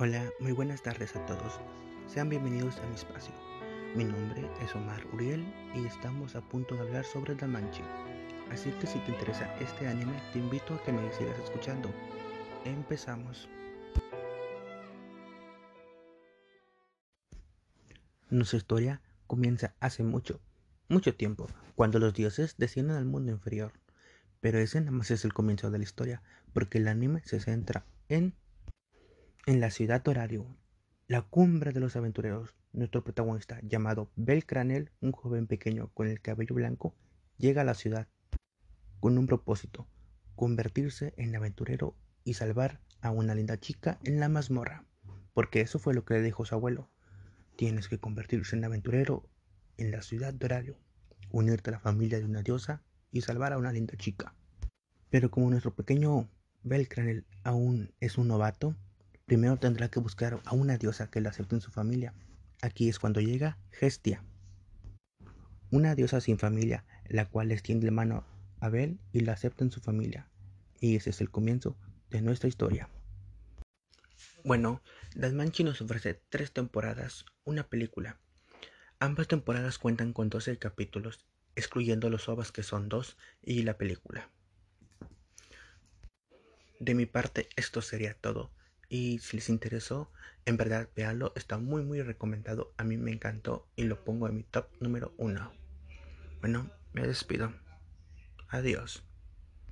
Hola, muy buenas tardes a todos. Sean bienvenidos a mi espacio. Mi nombre es Omar Uriel y estamos a punto de hablar sobre Damanchi. Así que si te interesa este anime, te invito a que me sigas escuchando. Empezamos. Nuestra historia comienza hace mucho, mucho tiempo, cuando los dioses descienden al mundo inferior. Pero ese nada más es el comienzo de la historia, porque el anime se centra en en la ciudad Horario, la cumbre de los aventureros, nuestro protagonista, llamado Belcranel, un joven pequeño con el cabello blanco, llega a la ciudad con un propósito, convertirse en aventurero y salvar a una linda chica en la mazmorra, porque eso fue lo que le dijo su abuelo. Tienes que convertirse en aventurero en la ciudad de Horario, unirte a la familia de una diosa y salvar a una linda chica. Pero como nuestro pequeño Belcranel aún es un novato, Primero tendrá que buscar a una diosa que la acepte en su familia. Aquí es cuando llega Gestia, una diosa sin familia, la cual extiende la mano a Abel y la acepta en su familia. Y ese es el comienzo de nuestra historia. Bueno, Dasmanchi nos ofrece tres temporadas, una película. Ambas temporadas cuentan con 12 capítulos, excluyendo los ovas que son dos y la película. De mi parte, esto sería todo. Y si les interesó, en verdad véanlo, está muy muy recomendado. A mí me encantó y lo pongo en mi top número uno. Bueno, me despido. Adiós.